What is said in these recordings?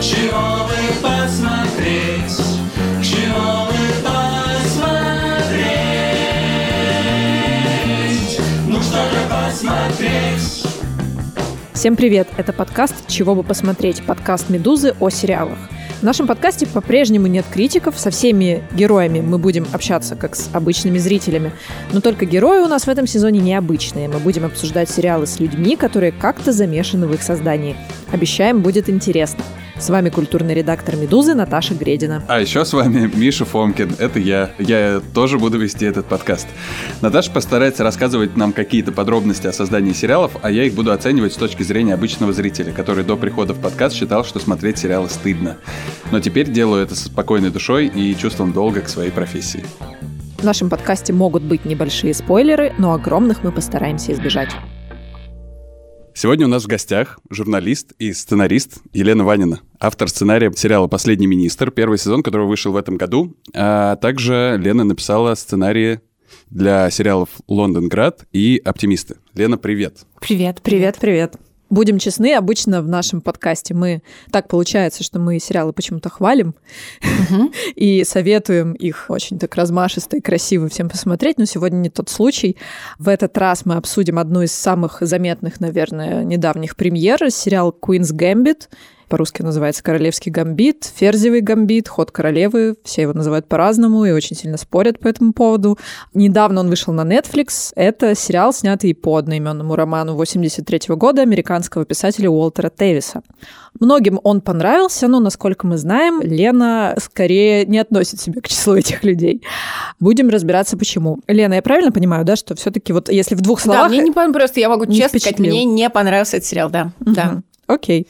Чего бы посмотреть? Чего бы посмотреть? Ну что-то посмотреть. Всем привет! Это подкаст «Чего бы посмотреть?» Подкаст «Медузы» о сериалах. В нашем подкасте по-прежнему нет критиков, со всеми героями мы будем общаться как с обычными зрителями. Но только герои у нас в этом сезоне необычные. Мы будем обсуждать сериалы с людьми, которые как-то замешаны в их создании. Обещаем, будет интересно. С вами культурный редактор «Медузы» Наташа Гредина. А еще с вами Миша Фомкин. Это я. Я тоже буду вести этот подкаст. Наташа постарается рассказывать нам какие-то подробности о создании сериалов, а я их буду оценивать с точки зрения обычного зрителя, который до прихода в подкаст считал, что смотреть сериалы стыдно. Но теперь делаю это со спокойной душой и чувством долга к своей профессии. В нашем подкасте могут быть небольшие спойлеры, но огромных мы постараемся избежать. Сегодня у нас в гостях журналист и сценарист Елена Ванина, автор сценария сериала «Последний министр», первый сезон, который вышел в этом году. А также Лена написала сценарии для сериалов «Лондонград» и «Оптимисты». Лена, привет. Привет. Привет, привет. Будем честны, обычно в нашем подкасте мы... Так получается, что мы сериалы почему-то хвалим и советуем их очень так размашисто и красиво всем посмотреть, но сегодня не тот случай. В этот раз мы обсудим одну из самых заметных, наверное, недавних премьер, сериал «Queen's Gambit», по-русски называется «Королевский гамбит», «Ферзевый гамбит», «Ход королевы». Все его называют по-разному и очень сильно спорят по этому поводу. Недавно он вышел на Netflix. Это сериал, снятый по одноименному роману 83 года американского писателя Уолтера Тевиса. Многим он понравился, но, насколько мы знаем, Лена скорее не относит себя к числу этих людей. Будем разбираться, почему. Лена, я правильно понимаю, да, что все таки вот если в двух словах... Да, мне не понравилось, просто я могу честно сказать, мне не понравился этот сериал, да. Да. Окей.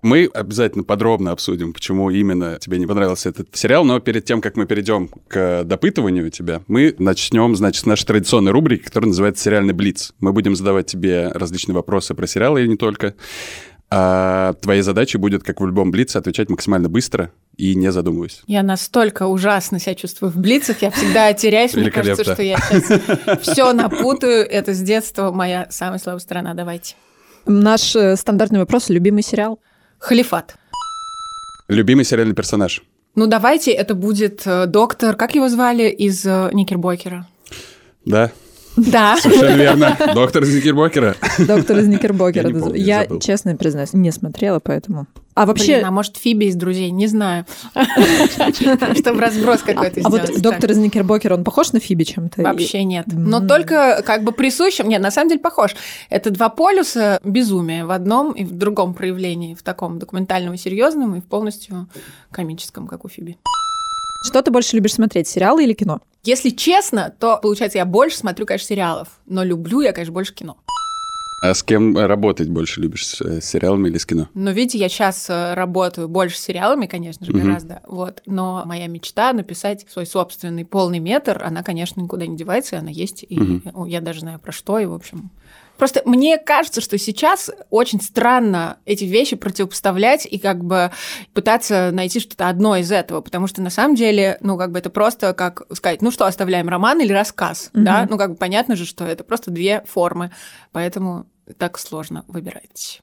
Мы обязательно подробно обсудим, почему именно тебе не понравился этот сериал, но перед тем, как мы перейдем к допытыванию тебя, мы начнем, значит, с нашей традиционной рубрики, которая называется «Сериальный блиц». Мы будем задавать тебе различные вопросы про сериалы и не только. А твоей задачей будет, как в любом блице, отвечать максимально быстро и не задумываясь. Я настолько ужасно себя чувствую в блицах, я всегда теряюсь, мне кажется, что я сейчас все напутаю. Это с детства моя самая слабая сторона. Давайте. Наш э, стандартный вопрос – любимый сериал? Халифат. Любимый сериальный персонаж? Ну, давайте это будет э, доктор, как его звали, из э, Никербокера. Да, Да. совершенно верно. Доктор из Никербокера. Доктор из Никербокера. Я помню, Я, честно признаюсь, не смотрела, поэтому... А Вообще... вообще... а может, Фиби из друзей, не знаю. Чтобы разброс какой-то А вот сделать. доктор из Никербокера, он похож на Фиби чем-то? Вообще нет. Но только как бы присущим. Нет, на самом деле похож. Это два полюса безумия в одном и в другом проявлении, в таком документальном и серьезном, и в полностью комическом, как у Фиби. Что ты больше любишь смотреть, сериалы или кино? Если честно, то, получается, я больше смотрю, конечно, сериалов, но люблю я, конечно, больше кино. А с кем работать больше любишь, с э, сериалами или с кино? Но видите, я сейчас работаю больше с сериалами, конечно же, Мгм. гораздо. Вот. Но моя мечта написать свой собственный полный метр, она, конечно, никуда не девается, и она есть. И Мгм. я даже знаю про что, и, в общем... Просто мне кажется, что сейчас очень странно эти вещи противопоставлять и как бы пытаться найти что-то одно из этого, потому что на самом деле, ну, как бы это просто как сказать, ну что, оставляем роман или рассказ, Мгм. да? Ну, как бы понятно же, что это просто две формы, поэтому так сложно выбирать.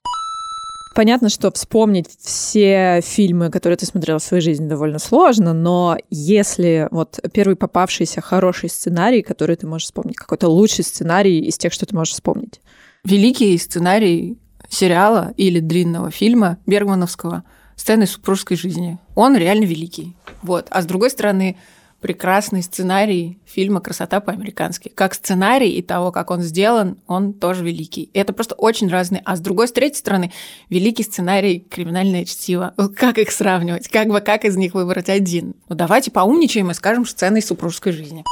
Понятно, что вспомнить все фильмы, которые ты смотрела в своей жизни, довольно сложно, но если вот первый попавшийся хороший сценарий, который ты можешь вспомнить, какой-то лучший сценарий из тех, что ты можешь вспомнить. великий сценарий сериала или длинного фильма Бергмановского «Сцены супружеской жизни». Он реально великий. Вот. А с другой стороны, прекрасный сценарий фильма «Красота по-американски». Как сценарий и того, как он сделан, он тоже великий. И это просто очень разные. А с другой, с третьей стороны, великий сценарий «Криминальное чтиво». Как их сравнивать? Как бы как из них выбрать один? Ну давайте поумничаем и скажем «Сцены из супружеской жизни».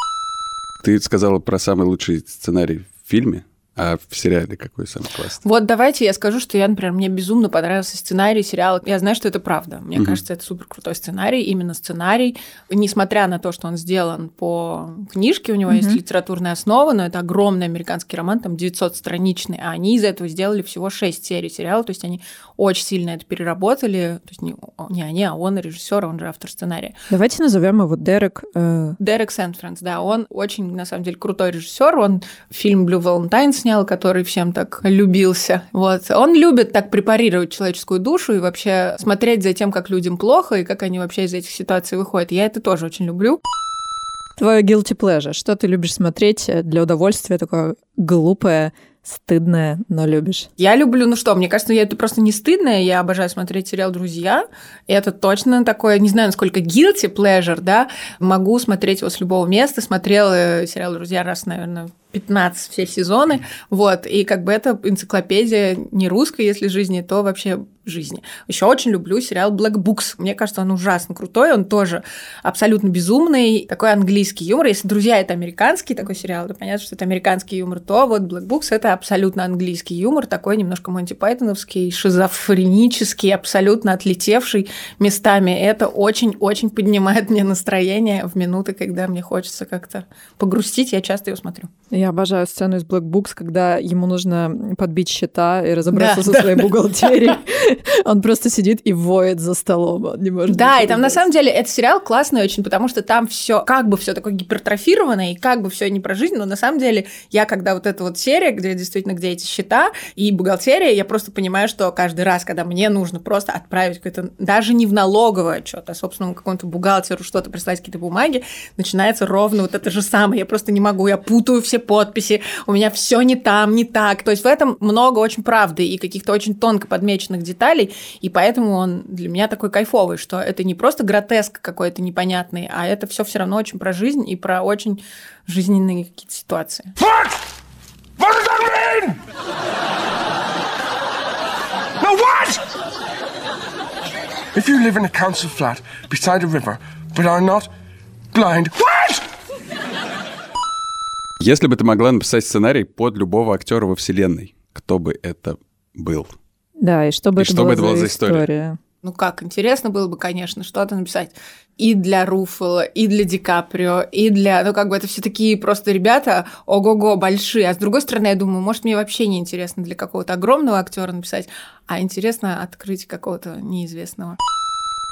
Ты сказала про самый лучший сценарий в фильме. А в сериале какой самый классный? Вот давайте я скажу, что я, например, мне безумно понравился сценарий сериала. Я знаю, что это правда. Мне Мгм. кажется, это супер крутой сценарий, именно сценарий. Несмотря на то, что он сделан по книжке, у него есть Мгм. литературная основа, но это огромный американский роман, там 900-страничный, а они из этого сделали всего 6 серий сериала, то есть они очень сильно это переработали. То есть не, не они, а он режиссер, он же автор сценария. Давайте назовем его Дерек. э, Дерек Сэнфранс, да, он очень, на самом деле, крутой режиссер. Он фильм Blue Valentine снял, который всем так любился. Вот. Он любит так препарировать человеческую душу и вообще смотреть за тем, как людям плохо и как они вообще из этих ситуаций выходят. Я это тоже очень люблю. Твое guilty pleasure. Что ты любишь смотреть для удовольствия, такое глупое, стыдное, но любишь? Я люблю, ну что, мне кажется, я это просто не стыдное. Я обожаю смотреть сериал «Друзья». И это точно такое, не знаю, насколько guilty pleasure, да. Могу смотреть его с любого места. Смотрела сериал «Друзья» раз, наверное, 15 все сезоны, вот, и как бы это энциклопедия не русская, если жизни, то вообще жизни. Еще очень люблю сериал Black Books. Мне кажется, он ужасно крутой, он тоже абсолютно безумный, такой английский юмор. Если «Друзья» — это американский такой сериал, то понятно, что это американский юмор, то вот Black Books — это абсолютно английский юмор, такой немножко Монти Пайтоновский, шизофренический, абсолютно отлетевший местами. Это очень-очень поднимает мне настроение в минуты, когда мне хочется как-то погрустить. Я часто его смотрю. Я обожаю сцену из Black Books, когда ему нужно подбить счета и разобраться Да, со да, своей да. бухгалтерией. Он просто сидит и воет за столом. Он не может Да, и там на самом деле этот сериал классный очень, потому что там все как бы все такое гипертрофированное, и как бы все не про жизнь, но на самом деле я, когда вот эта вот серия, где действительно, где эти счета и бухгалтерия, я просто понимаю, что каждый раз, когда мне нужно просто отправить какое-то, даже не в налоговое что-то, а собственному какому-то бухгалтеру что-то прислать, какие-то бумаги, начинается ровно вот это же самое. Я просто не могу, я путаю все подписи, у меня все не там, не так. То есть в этом много очень правды и каких-то очень тонко подмеченных деталей, и поэтому он для меня такой кайфовый, что это не просто гротеск какой-то непонятный, а это все все равно очень про жизнь и про очень жизненные какие-то ситуации. What? What does that mean? No, what? If you live in a council flat beside a river but are not blind, what? Если бы ты могла написать сценарий под любого актера во вселенной, кто бы это был? Да, и что бы И это что бы была это была за история? история? Ну как, интересно было бы, конечно, что-то написать и для Руффало, и для Ди Каприо, и для... Ну, как бы это все такие просто ребята, ого-го, большие. А с другой стороны, я думаю, может, мне вообще не интересно для какого-то огромного актера написать, а интересно открыть какого-то неизвестного.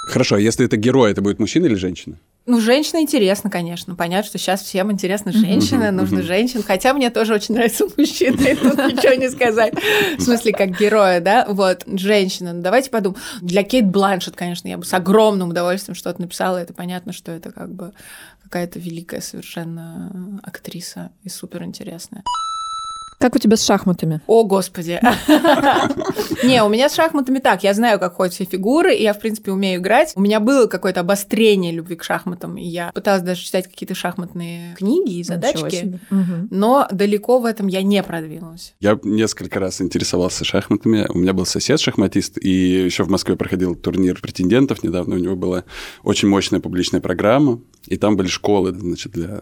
Хорошо, а если это герой, это будет мужчина или женщина? Ну, женщина интересно, конечно. Понятно, что сейчас всем интересна женщина, нужны женщин. Хотя мне тоже очень нравятся мужчины, и тут ничего не сказать. В смысле, как героя, да? Вот, женщина. Ну, давайте подумаем. Для Кейт Бланшет, конечно, я бы с огромным удовольствием что-то написала. Это понятно, что это как бы какая-то великая совершенно актриса и супер интересная. Как у тебя с шахматами? О, господи. Не, у меня с шахматами так. Я знаю, как ходят все фигуры, и я, в принципе, умею играть. У меня было какое-то обострение любви к шахматам, и я пыталась даже читать какие-то шахматные книги и задачки. Но далеко в этом я не продвинулась. Я несколько раз интересовался шахматами. У меня был сосед шахматист, и еще в Москве проходил турнир претендентов недавно. У него была очень мощная публичная программа, и там были школы, значит, для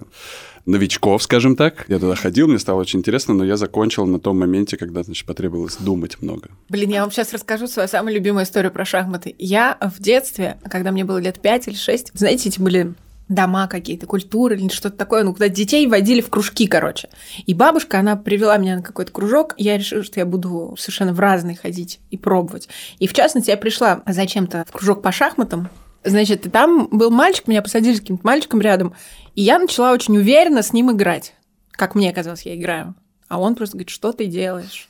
новичков, скажем так. Я туда ходил, мне стало очень интересно, но я закончил на том моменте, когда, значит, потребовалось думать много. Блин, я вам сейчас расскажу свою самую любимую историю про шахматы. Я в детстве, когда мне было лет 5 или 6, знаете, эти были дома какие-то, культуры или что-то такое, ну, куда детей водили в кружки, короче. И бабушка, она привела меня на какой-то кружок, я решила, что я буду совершенно в разные ходить и пробовать. И, в частности, я пришла зачем-то в кружок по шахматам, Значит, и там был мальчик, меня посадили с каким-то мальчиком рядом, и я начала очень уверенно с ним играть. Как мне казалось, я играю. А он просто говорит, что ты делаешь?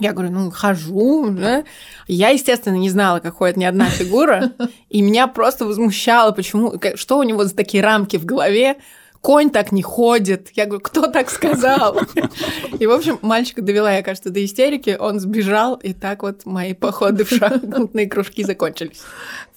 Я говорю, ну, хожу, да. Я, естественно, не знала, как ходит ни одна фигура, и меня просто возмущало, почему, что у него за такие рамки в голове, конь так не ходит. Я говорю, кто так сказал? И, в общем, мальчика довела я, кажется, до истерики, он сбежал, и так вот мои походы в шахматные кружки закончились.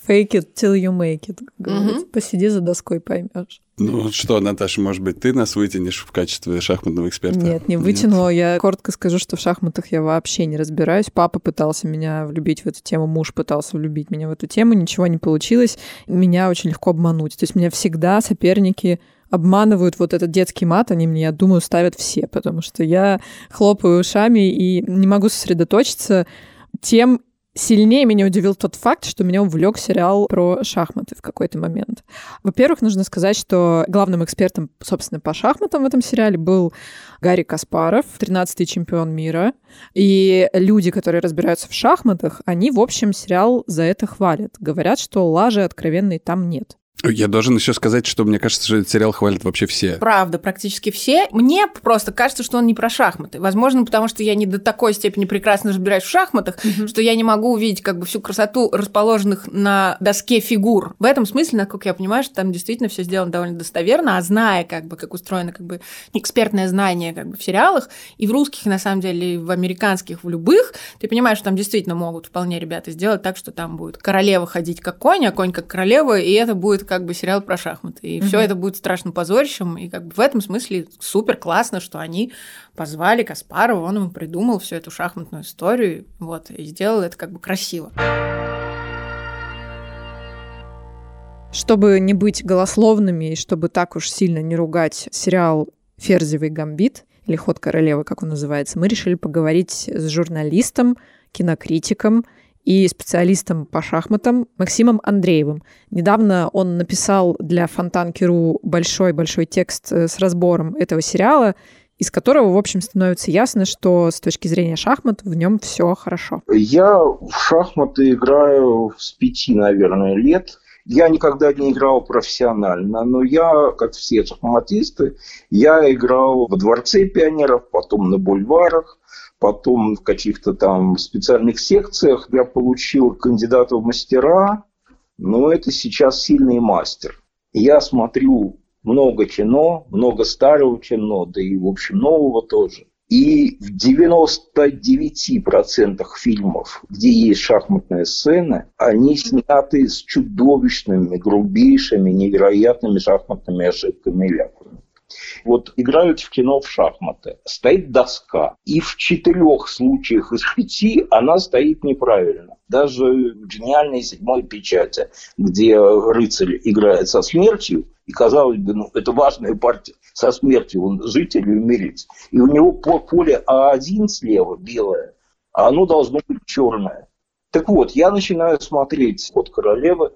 Fake it till you make it. говорится. Посиди за доской, поймешь. Ну что, Наташа, может быть, ты нас вытянешь в качестве шахматного эксперта? Нет, не вытянула. Я коротко скажу, что в шахматах я вообще не разбираюсь. Папа пытался меня влюбить в эту тему, муж пытался влюбить меня в эту тему, ничего не получилось. Меня очень легко обмануть. То есть меня всегда соперники обманывают вот этот детский мат, они мне, я думаю, ставят все, потому что я хлопаю ушами и не могу сосредоточиться. Тем сильнее меня удивил тот факт, что меня увлек сериал про шахматы в какой-то момент. Во-первых, нужно сказать, что главным экспертом, собственно, по шахматам в этом сериале был Гарри Каспаров, 13-й чемпион мира. И люди, которые разбираются в шахматах, они, в общем, сериал за это хвалят. Говорят, что лажи откровенной там нет. Я должен еще сказать, что мне кажется, что этот сериал хвалят вообще все. Правда, практически все. Мне просто кажется, что он не про шахматы. Возможно, потому что я не до такой степени прекрасно разбираюсь в шахматах, mm-hmm. что я не могу увидеть как бы всю красоту расположенных на доске фигур. В этом смысле, насколько я понимаю, что там действительно все сделано довольно достоверно, а зная, как бы, как устроено как бы экспертное знание как бы в сериалах, и в русских, на самом деле, и в американских, в любых, ты понимаешь, что там действительно могут вполне ребята сделать так, что там будет королева ходить как конь, а конь как королева, и это будет как бы сериал про шахматы. И mm-hmm. все это будет страшно позорищем. И как бы в этом смысле супер классно, что они позвали Каспарова, он ему придумал всю эту шахматную историю, вот, и сделал это как бы красиво. Чтобы не быть голословными и чтобы так уж сильно не ругать сериал «Ферзевый гамбит», или «Ход королевы», как он называется, мы решили поговорить с журналистом, кинокритиком и специалистом по шахматам Максимом Андреевым. Недавно он написал для Фонтанки.ру большой-большой текст э, с разбором этого сериала, из которого, в общем, становится ясно, что с точки зрения шахмат в нем все хорошо. Я в шахматы играю с пяти, наверное, лет. Я никогда не играл профессионально, но я, как все шахматисты, я играл во Дворце пионеров, потом на бульварах, Потом в каких-то там специальных секциях я получил кандидата в мастера, но это сейчас сильный мастер. Я смотрю много кино, много старого кино, да и, в общем, нового тоже. И в 99% фильмов, где есть шахматные сцены, они сняты с чудовищными, грубейшими, невероятными шахматными ошибками и. Вот играют в кино в шахматы. Стоит доска. И в четырех случаях из пяти она стоит неправильно. Даже в гениальной седьмой печати, где рыцарь играет со смертью, и казалось бы, ну, это важная партия со смертью, он жить умереть. И у него поле А1 слева белое, а оно должно быть черное. Так вот, я начинаю смотреть «Ход королевы»,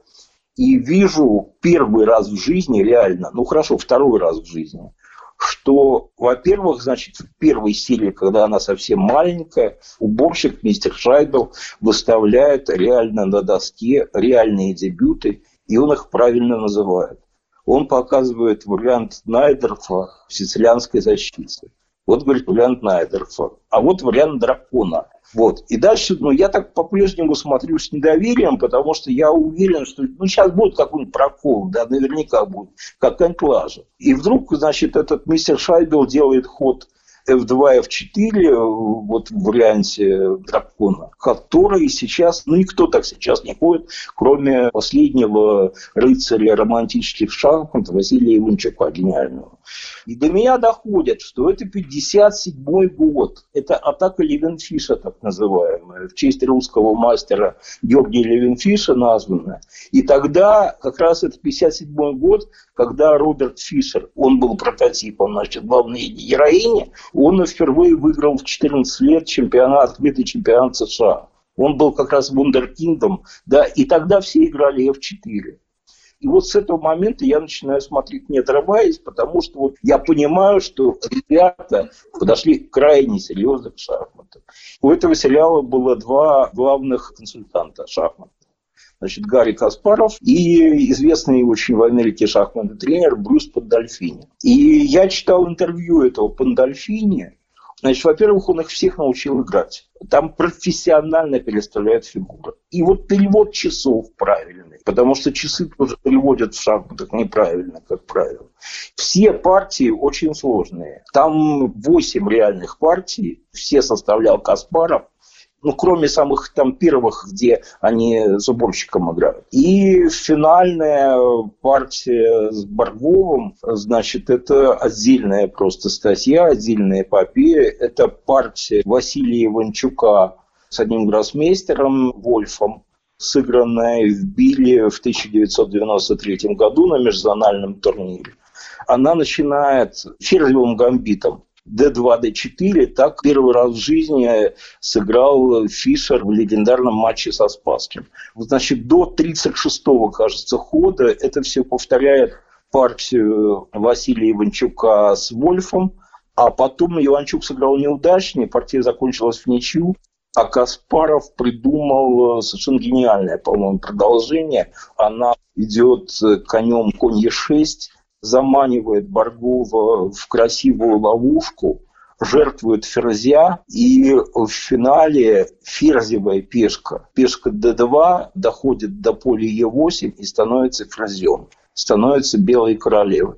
и вижу первый раз в жизни реально, ну хорошо, второй раз в жизни, что, во-первых, значит, в первой серии, когда она совсем маленькая, уборщик мистер Шайбел выставляет реально на доске реальные дебюты, и он их правильно называет. Он показывает вариант Найдерфа в сицилианской защите. Вот, говорит, вариант Найдерфа. А вот вариант дракона. Вот. И дальше, ну, я так по-прежнему смотрю с недоверием, потому что я уверен, что ну, сейчас будет какой-нибудь прокол, да, наверняка будет, какая-нибудь. И вдруг, значит, этот мистер Шайбел делает ход F2, F4 вот в варианте дракона, который сейчас, ну никто так сейчас не ходит, кроме последнего рыцаря романтических шахмат Василия Иванчука, гениального. И до меня доходит, что это 57 год. Это атака Левенфиша, так называемая, в честь русского мастера Георгия Левенфиша названная. И тогда как раз это 57 год, когда Роберт Фишер, он был прототипом, значит, главной героини, он впервые выиграл в 14 лет чемпионат, открытый чемпионат США. Он был как раз вундеркиндом, да, и тогда все играли F4. И вот с этого момента я начинаю смотреть, не отрываясь, потому что вот я понимаю, что ребята подошли крайне серьезно к шахматам. У этого сериала было два главных консультанта шахмат. Значит, Гарри Каспаров и известный очень в Америке шахматный тренер Брюс Пандольфини. И я читал интервью этого Пандольфини, Значит, во-первых, он их всех научил играть. Там профессионально переставляют фигуры. И вот перевод часов правильный, потому что часы тоже переводят в шахматах неправильно, как правило. Все партии очень сложные. Там 8 реальных партий, все составлял Каспаров ну, кроме самых там первых, где они с уборщиком играют. И финальная партия с Барговым, значит, это отдельная просто статья, отдельная эпопея. Это партия Василия Иванчука с одним гроссмейстером Вольфом, сыгранная в Биле в 1993 году на межзональном турнире. Она начинает ферзевым гамбитом D2, D4, так первый раз в жизни сыграл Фишер в легендарном матче со Спасским. Значит, до 36-го, кажется, хода это все повторяет партию Василия Иванчука с Вольфом, а потом Иванчук сыграл неудачнее, партия закончилась в ничью, А Каспаров придумал э, совершенно гениальное, по-моему, продолжение. Она идет э, конем конь Е6, заманивает Баргова в красивую ловушку, жертвует ферзя, и в финале ферзевая пешка, пешка d2 доходит до поля e8 и становится ферзем, становится белой королевой.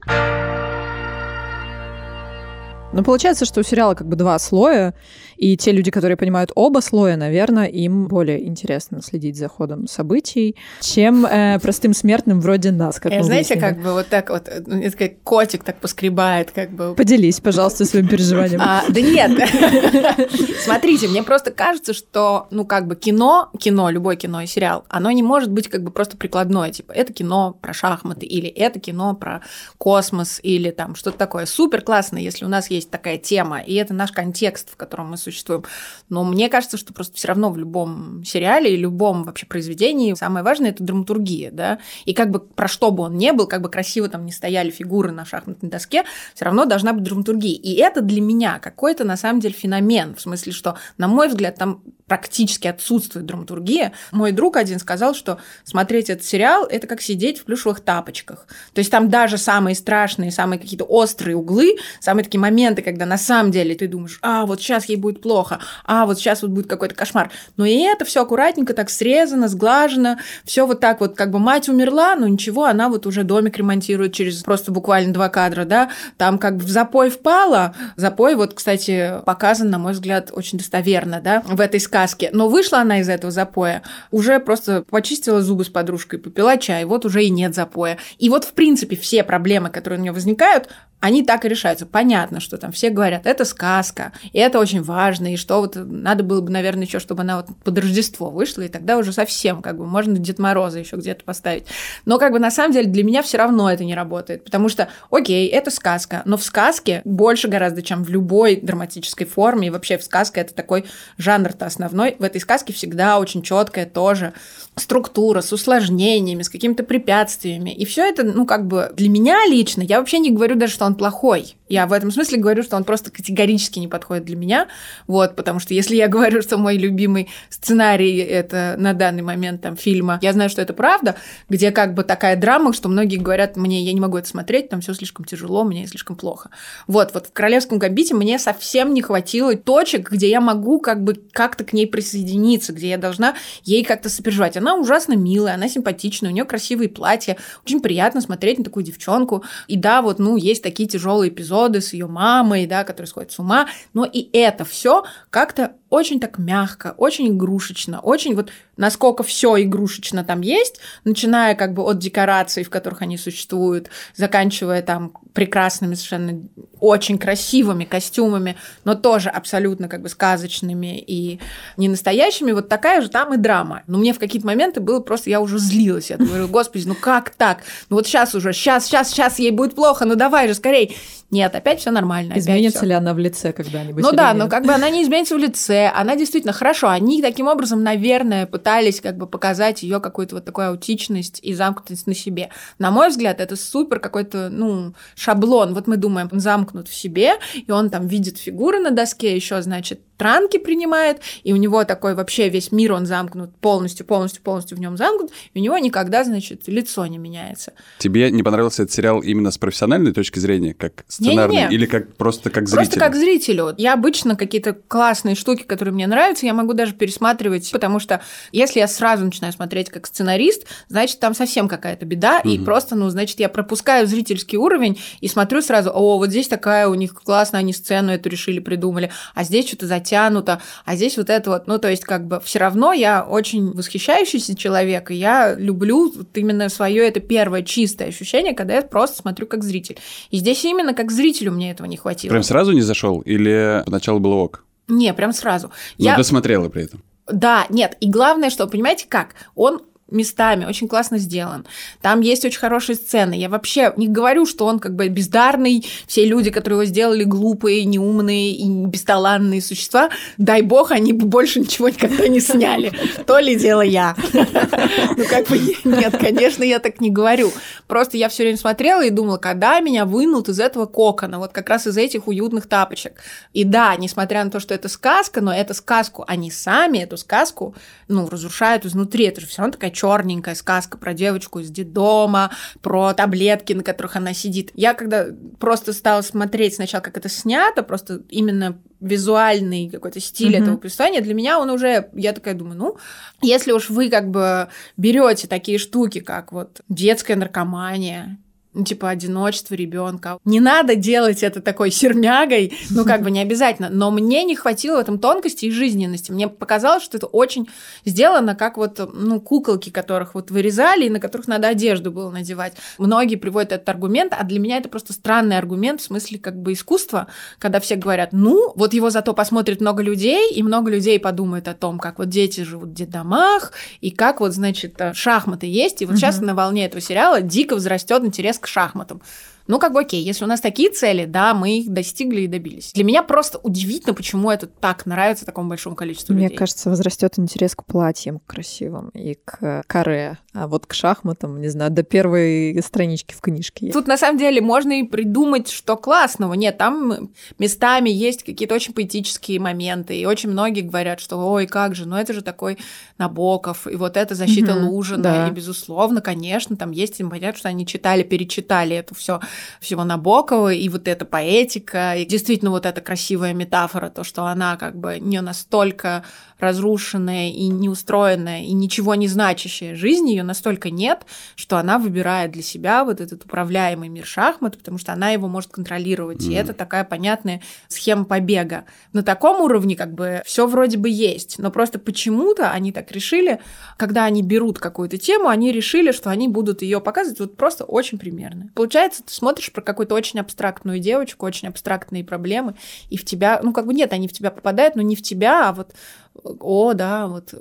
Но получается, что у сериала как бы два слоя, и те люди, которые понимают оба слоя, наверное, им более интересно следить за ходом событий, чем э, простым смертным вроде нас. Как э, знаете, выяснили. как бы вот так вот, ну, это как котик так поскребает, как бы. Поделись, пожалуйста, своим переживанием. А, да нет, смотрите, мне просто кажется, что, ну, как бы кино, кино, любое кино и сериал, оно не может быть как бы просто прикладное, типа, это кино про шахматы, или это кино про космос, или там что-то такое. Супер классно, если у нас есть такая тема, и это наш контекст, в котором мы существуем. Но мне кажется, что просто все равно в любом сериале и любом вообще произведении самое важное это драматургия, да. И как бы про что бы он ни был, как бы красиво там не стояли фигуры на шахматной доске, все равно должна быть драматургия. И это для меня какой-то на самом деле феномен, в смысле, что, на мой взгляд, там практически отсутствует драматургия. Мой друг один сказал, что смотреть этот сериал – это как сидеть в плюшевых тапочках. То есть там даже самые страшные, самые какие-то острые углы, самые такие моменты, когда на самом деле ты думаешь, а, вот сейчас ей будет плохо, а, вот сейчас вот будет какой-то кошмар. Но и это все аккуратненько так срезано, сглажено, все вот так вот, как бы мать умерла, но ничего, она вот уже домик ремонтирует через просто буквально два кадра, да, там как бы в запой впала, запой вот, кстати, показан, на мой взгляд, очень достоверно, да, в этой сказке. Но вышла она из этого запоя, уже просто почистила зубы с подружкой, попила чай, вот уже и нет запоя. И вот, в принципе, все проблемы, которые у нее возникают, они так и решаются. Понятно, что там все говорят, это сказка, и это очень важно, и что вот надо было бы, наверное, еще, чтобы она вот под Рождество вышла, и тогда уже совсем как бы можно Дед Мороза еще где-то поставить. Но как бы на самом деле для меня все равно это не работает, потому что, окей, это сказка, но в сказке больше гораздо, чем в любой драматической форме, и вообще в сказке это такой жанр-то основной. В этой сказке всегда очень четкая тоже структура с усложнениями, с какими-то препятствиями. И все это, ну, как бы для меня лично, я вообще не говорю даже, что он плохой. Я в этом смысле говорю, что он просто категорически не подходит для меня. Вот, потому что если я говорю, что мой любимый сценарий это на данный момент там фильма, я знаю, что это правда, где как бы такая драма, что многие говорят мне, я не могу это смотреть, там все слишком тяжело, мне слишком плохо. Вот, вот в «Королевском гамбите» мне совсем не хватило точек, где я могу как бы как-то к ней присоединиться, где я должна ей как-то сопереживать. Она ужасно милая, она симпатичная, у нее красивые платья, очень приятно смотреть на такую девчонку. И да, вот, ну, есть такие тяжелые эпизоды с ее мамой, да, которая сходит с ума, но и это все как-то очень так мягко, очень игрушечно, очень вот насколько все игрушечно там есть, начиная как бы от декораций, в которых они существуют, заканчивая там прекрасными совершенно очень красивыми костюмами, но тоже абсолютно как бы сказочными и не настоящими, вот такая же там и драма. Но мне в какие-то моменты было просто, я уже злилась, я говорю, господи, ну как так? Ну вот сейчас уже, сейчас, сейчас, сейчас ей будет плохо, ну давай же скорей. Нет, опять все нормально. Изменится ли она в лице когда-нибудь? Ну да, нет? но как бы она не изменится в лице, она действительно хорошо. Они таким образом, наверное, пытались как бы показать ее какую-то вот такую аутичность и замкнутость на себе. На мой взгляд, это супер какой-то, ну, шаблон. Вот мы думаем, он замкнут в себе, и он там видит фигуры на доске, еще, значит, транки принимает, и у него такой вообще весь мир, он замкнут полностью, полностью, полностью в нем замкнут, и у него никогда, значит, лицо не меняется. Тебе не понравился этот сериал именно с профессиональной точки зрения, как сценарный, Не-не-не. или как просто как зритель? Просто как зрителю. Я обычно какие-то классные штуки, которые мне нравятся, я могу даже пересматривать, потому что если я сразу начинаю смотреть как сценарист, значит, там совсем какая-то беда, и просто, ну, значит, я пропускаю зрительский уровень и смотрю сразу, о, вот здесь такая у них классно, они сцену эту решили, придумали, а здесь что-то затянуто, а здесь вот это вот, ну, то есть, как бы все равно я очень восхищающийся человек, и я люблю вот именно свое это первое чистое ощущение, когда я просто смотрю как зритель. И здесь именно как зрителю мне этого не хватило. Прям сразу не зашел или поначалу было ок? Не, прям сразу. Но Я... досмотрела при этом. Да, нет. И главное, что, понимаете, как? Он местами очень классно сделан. Там есть очень хорошие сцены. Я вообще не говорю, что он как бы бездарный. Все люди, которые его сделали, глупые, неумные и бесталанные существа. Дай бог, они бы больше ничего никогда не сняли. То ли дело я. Ну, как бы нет, конечно, я так не говорю. Просто я все время смотрела и думала, когда меня вынут из этого кокона, вот как раз из этих уютных тапочек. И да, несмотря на то, что это сказка, но эту сказку, они сами эту сказку, ну, разрушают изнутри. Это же все равно такая черненькая сказка про девочку из детдома, про таблетки, на которых она сидит. Я когда просто стала смотреть сначала, как это снято, просто именно визуальный какой-то стиль mm-hmm. этого повествования, для меня он уже, я такая думаю, ну, если уж вы как бы берете такие штуки, как вот детская наркомания, ну, типа одиночество ребенка. Не надо делать это такой сермягой, ну, как бы не обязательно. Но мне не хватило в этом тонкости и жизненности. Мне показалось, что это очень сделано, как вот, ну, куколки, которых вот вырезали, и на которых надо одежду было надевать. Многие приводят этот аргумент, а для меня это просто странный аргумент в смысле как бы искусства, когда все говорят, ну, вот его зато посмотрит много людей, и много людей подумает о том, как вот дети живут в детдомах, и как вот, значит, шахматы есть. И вот угу. сейчас на волне этого сериала дико взрастет интерес к шахматам. Ну, как бы окей, если у нас такие цели, да, мы их достигли и добились. Для меня просто удивительно, почему это так нравится такому большому количеству Мне людей. Мне кажется, возрастет интерес к платьям красивым и к каре. А вот к шахматам, не знаю, до первой странички в книжке. Тут на самом деле можно и придумать, что классного. Нет, там местами есть какие-то очень поэтические моменты, и очень многие говорят, что ой, как же, ну это же такой Набоков, и вот это защита угу, Лужина, да. и безусловно, конечно, там есть, им понятно, что они читали, перечитали это все всего Набокова, и вот эта поэтика, и действительно вот эта красивая метафора, то, что она как бы не настолько разрушенная и неустроенная, и ничего не значащая жизнь ее настолько нет, что она выбирает для себя вот этот управляемый мир шахмат, потому что она его может контролировать. Mm. И это такая понятная схема побега. На таком уровне как бы все вроде бы есть, но просто почему-то они так решили, когда они берут какую-то тему, они решили, что они будут ее показывать вот просто очень примерно. Получается, ты смотришь про какую-то очень абстрактную девочку, очень абстрактные проблемы, и в тебя, ну как бы нет, они в тебя попадают, но не в тебя, а вот о, да, вот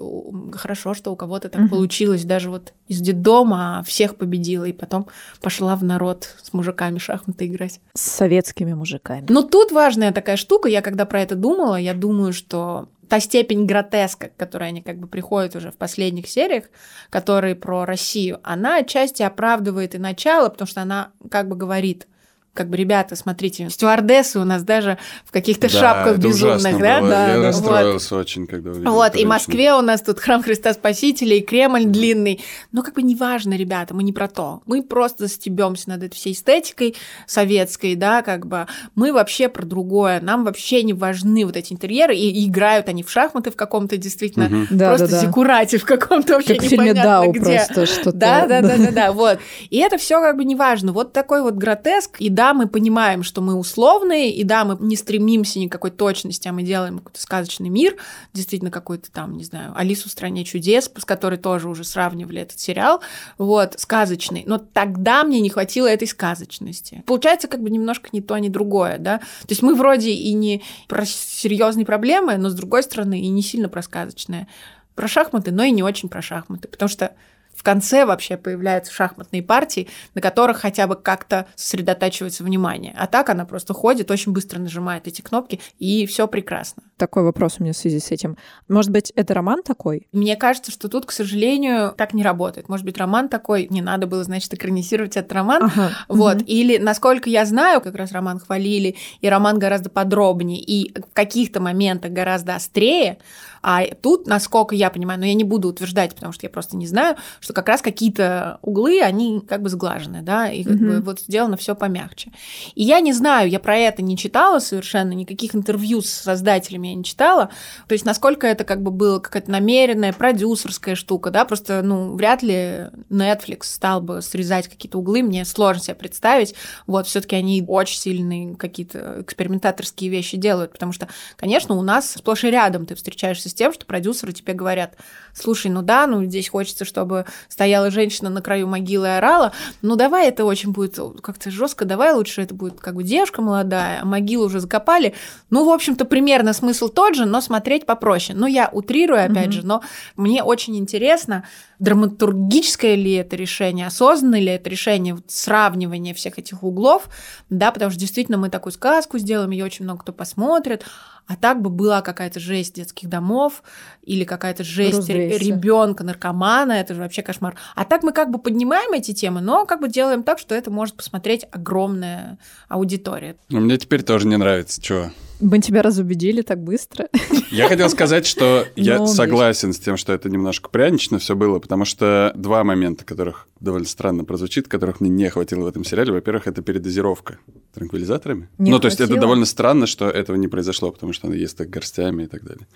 хорошо, что у кого-то так угу. получилось, даже вот из детдома всех победила, и потом пошла в народ с мужиками шахматы играть. С советскими мужиками. Но тут важная такая штука, я когда про это думала, я думаю, что та степень гротеска, к которой они как бы приходят уже в последних сериях, которые про Россию, она отчасти оправдывает и начало, потому что она как бы говорит – как бы, ребята, смотрите, стюардессы у нас даже в каких-то да, шапках безумных, да? Было. да? Я да, расстроился вот. очень, когда увидел. Вот, и в Москве у нас тут храм Христа Спасителя, и Кремль длинный. Но как бы неважно, ребята, мы не про то. Мы просто стебемся над этой всей эстетикой советской, да, как бы. Мы вообще про другое. Нам вообще не важны вот эти интерьеры, и играют они в шахматы в каком-то действительно угу. просто да, да, зиккурате в каком-то вообще как непонятно в фильме Дау где. просто что-то. Да, да, да, да, да, вот. И это все как бы неважно. Вот такой вот гротеск, и да, да, мы понимаем, что мы условные, и да, мы не стремимся никакой точности, а мы делаем какой-то сказочный мир, действительно какой-то там, не знаю, Алису в стране чудес, с которой тоже уже сравнивали этот сериал, вот, сказочный. Но тогда мне не хватило этой сказочности. Получается как бы немножко не то, ни другое, да. То есть мы вроде и не про серьезные проблемы, но с другой стороны и не сильно про сказочное. Про шахматы, но и не очень про шахматы, потому что конце вообще появляются шахматные партии, на которых хотя бы как-то сосредотачивается внимание. А так она просто ходит, очень быстро нажимает эти кнопки, и все прекрасно. Такой вопрос у меня в связи с этим. Может быть, это роман такой? Мне кажется, что тут, к сожалению, так не работает. Может быть, роман такой, не надо было, значит, экранизировать этот роман. Ага. Вот. Угу. Или, насколько я знаю, как раз роман хвалили, и роман гораздо подробнее, и в каких-то моментах гораздо острее. А тут, насколько я понимаю, но я не буду утверждать, потому что я просто не знаю, что как раз какие-то углы, они как бы сглажены, да, и как mm-hmm. бы вот сделано все помягче. И я не знаю, я про это не читала совершенно, никаких интервью с создателями я не читала, то есть насколько это как бы было какая-то намеренная продюсерская штука, да, просто, ну, вряд ли Netflix стал бы срезать какие-то углы, мне сложно себе представить, вот, все таки они очень сильные какие-то экспериментаторские вещи делают, потому что, конечно, у нас сплошь и рядом ты встречаешься с тем, что продюсеры тебе говорят, слушай, ну да, ну здесь хочется, чтобы стояла женщина на краю могилы и орала, ну давай это очень будет как-то жестко, давай лучше это будет как бы девушка молодая, а могилу уже закопали. Ну, в общем-то, примерно смысл тот же, но смотреть попроще. Ну, я утрирую, опять mm-hmm. же, но мне очень интересно, драматургическое ли это решение, осознанное ли это решение, вот сравнивание всех этих углов, да, потому что действительно мы такую сказку сделаем, ее очень много кто посмотрит, а так бы была какая-то жесть детских домов или какая-то жесть ребенка, наркомана, это же вообще кошмар. А так мы как бы поднимаем эти темы, но как бы делаем так, что это может посмотреть огромная аудитория. Ну, Мне теперь тоже не нравится, чего. Мы тебя разубедили так быстро. Я хотел сказать, что я Ну, согласен с тем, что это немножко прянично все было, потому что два момента, которых довольно странно прозвучит, которых мне не хватило в этом сериале. Во-первых, это передозировка транквилизаторами. Не ну, то есть это хватило? довольно странно, что этого не произошло, потому что она ест так горстями и так далее.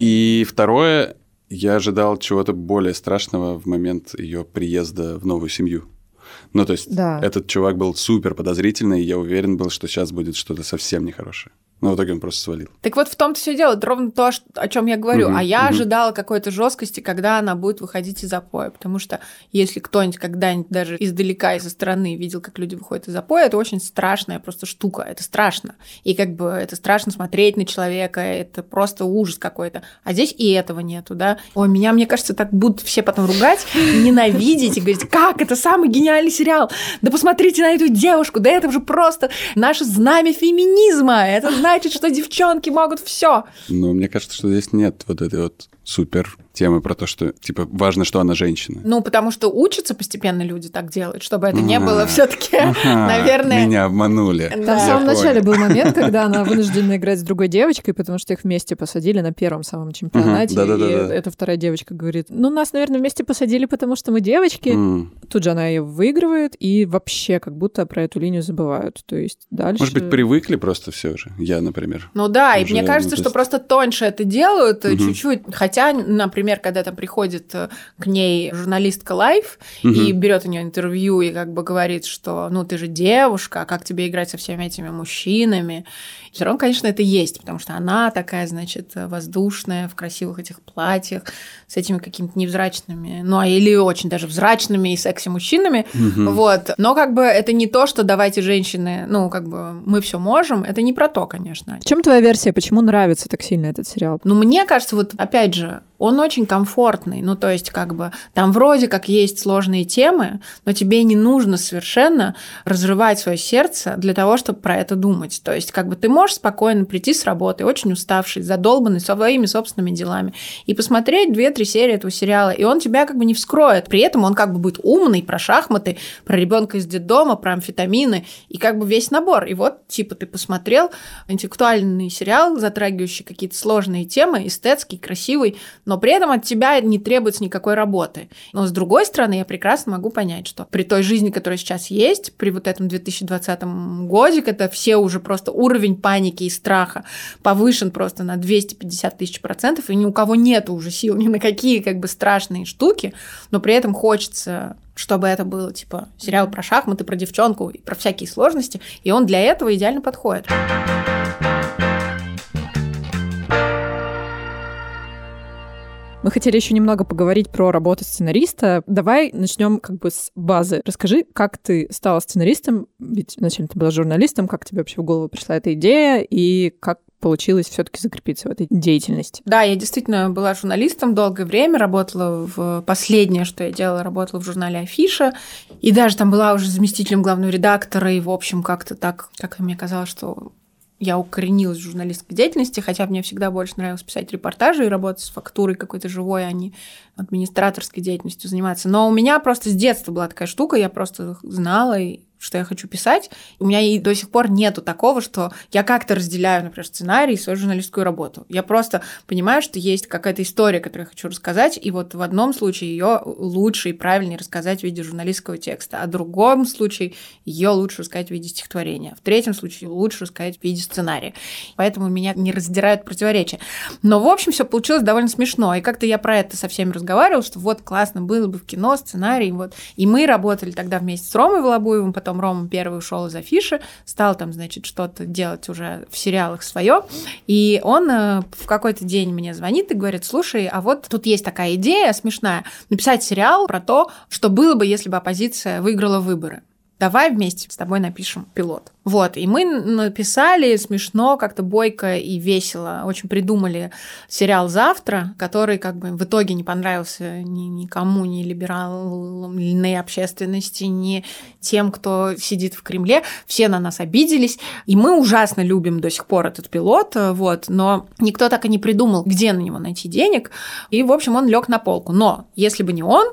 И второе, я ожидал чего-то более страшного в момент ее приезда в новую семью. Ну, то есть Да. этот чувак был супер подозрительный, и я уверен был, что сейчас будет что-то совсем нехорошее. Но в итоге он просто свалил. Так вот в том-то все дело, это ровно то, о чем я говорю. Мгм, а я мгм. ожидала какой-то жесткости, когда она будет выходить из запоя. Потому что если кто-нибудь когда-нибудь даже издалека и со стороны видел, как люди выходят из запоя, это очень страшная просто штука. Это страшно. И как бы это страшно смотреть на человека, это просто ужас какой-то. А здесь и этого нету, да. Ой, меня, мне кажется, так будут все потом ругать, ненавидеть и говорить, как это самый гениальный сериал. Да посмотрите на эту девушку, да это же просто наше знамя феминизма. Это значит, что девчонки могут все. Но мне кажется, что здесь нет вот этой вот супер темы про то, что, типа, важно, что она женщина. Ну, потому что учатся постепенно люди так делать, чтобы это не было все-таки, наверное. Меня обманули. Да. Там в самом начале был момент, когда она вынуждена играть с другой девочкой, потому что их вместе посадили на первом самом чемпионате. И эта вторая девочка говорит, ну, нас, наверное, вместе посадили, потому что мы девочки. Тут же она ее выигрывает, и вообще как будто про эту линию забывают. То есть дальше... Может быть, привыкли просто все же. Я, например. Ну да, и мне кажется, то что просто тоньше это делают э, чуть-чуть. Хотя, например, когда там приходит э, к ней журналистка Life и Мгм. берет у нее интервью и как бы говорит, что ну ты же девушка, а как тебе играть со всеми этими мужчинами? Все равно, конечно, это есть, потому что она такая, значит, воздушная, в красивых этих платьях, с этими какими-то невзрачными, ну, а или очень даже взрачными и секси-мужчинами. Мгм. Вот. Но как бы это не то, что давайте женщины, ну, как бы мы все можем. Это не про то, конечно. В чем твоя версия, почему нравится так сильно этот сериал? Ну, мне кажется, вот опять же, он очень комфортный. Ну, то есть, как бы, там вроде как есть сложные темы, но тебе не нужно совершенно разрывать свое сердце для того, чтобы про это думать. То есть, как бы, ты можешь спокойно прийти с работы, очень уставший, задолбанный своими собственными делами, и посмотреть две-три серии этого сериала, и он тебя как бы не вскроет. При этом он как бы будет умный про шахматы, про ребенка из детдома, про амфетамины, и как бы весь набор. И вот, типа, ты посмотрел интеллектуальный сериал, затрагивающий какие-то сложные темы, эстетский, красивый, но при этом от тебя не требуется никакой работы. Но с другой стороны, я прекрасно могу понять, что при той жизни, которая сейчас есть, при вот этом 2020 годе, когда все уже просто уровень паники и страха повышен просто на 250 тысяч процентов, и ни у кого нет уже сил ни на какие как бы страшные штуки, но при этом хочется чтобы это было, типа, сериал про шахматы, про девчонку и про всякие сложности, и он для этого идеально подходит. Мы хотели еще немного поговорить про работу сценариста. Давай начнем как бы с базы. Расскажи, как ты стала сценаристом, ведь вначале ты была журналистом, как тебе вообще в голову пришла эта идея и как получилось все-таки закрепиться в этой деятельности. Да, я действительно была журналистом долгое время, работала в... Последнее, что я делала, работала в журнале «Афиша», и даже там была уже заместителем главного редактора, и, в общем, как-то так, как мне казалось, что я укоренилась в журналистской деятельности, хотя мне всегда больше нравилось писать репортажи и работать с фактурой какой-то живой, а не администраторской деятельностью заниматься. Но у меня просто с детства была такая штука, я просто знала, что я хочу писать. У меня и до сих пор нету такого, что я как-то разделяю, например, сценарий и свою журналистскую работу. Я просто понимаю, что есть какая-то история, которую я хочу рассказать, и вот в одном случае ее лучше и правильнее рассказать в виде журналистского текста, а в другом случае ее лучше рассказать в виде стихотворения, в третьем случае лучше рассказать в виде сценария. Поэтому меня не раздирают противоречия. Но, в общем, все получилось довольно смешно. И как-то я про это со всеми разговаривала, что вот классно было бы в кино, сценарий. Вот. И мы работали тогда вместе с Ромой Волобуевым, потом Рома первый ушел из афиши, стал там, значит, что-то делать уже в сериалах свое. И он э, в какой-то день мне звонит и говорит, слушай, а вот тут есть такая идея смешная, написать сериал про то, что было бы, если бы оппозиция выиграла выборы. Давай вместе с тобой напишем пилот. Вот, и мы написали смешно, как-то бойко и весело, очень придумали сериал «Завтра», который как бы в итоге не понравился ни, никому, ни либеральной общественности, ни тем, кто сидит в Кремле. Все на нас обиделись, и мы ужасно любим до сих пор этот пилот, вот, но никто так и не придумал, где на него найти денег, и, в общем, он лег на полку. Но если бы не он,